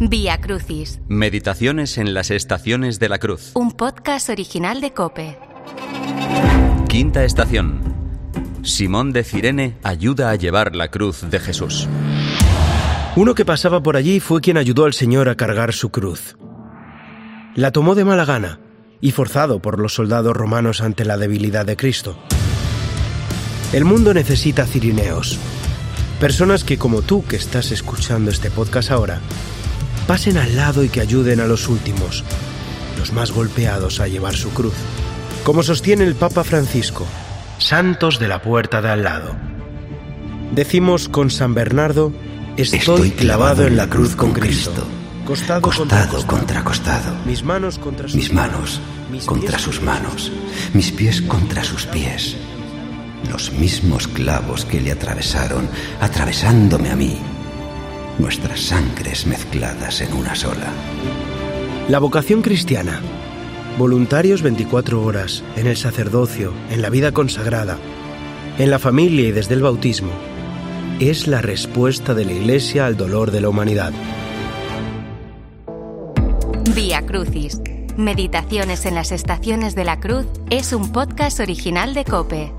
Vía Crucis, Meditaciones en las estaciones de la cruz. un podcast original de Cope. Quinta estación. Simón de Cirene ayuda a llevar la cruz de Jesús. Uno que pasaba por allí fue quien ayudó al Señor a cargar su cruz. La tomó de mala gana y forzado por los soldados romanos ante la debilidad de Cristo. El mundo necesita cirineos, personas que como tú que estás escuchando este podcast ahora, pasen al lado y que ayuden a los últimos, los más golpeados a llevar su cruz. Como sostiene el Papa Francisco, santos de la puerta de al lado. Decimos con San Bernardo, estoy, clavado en la cruz con Cristo. Costado, contra costado contra costado, Mis manos contra sus mis manos contra sus manos, mis pies contra sus pies. Los mismos clavos que le atravesaron, atravesándome a mí. Nuestras sangres mezcladas en una sola. La vocación cristiana. Voluntarios 24 horas, en el sacerdocio, en la vida consagrada, en la familia y desde el bautismo, es la respuesta de la Iglesia al dolor de la humanidad. Vía Crucis, Meditaciones en las estaciones de la cruz es un podcast original de Cope.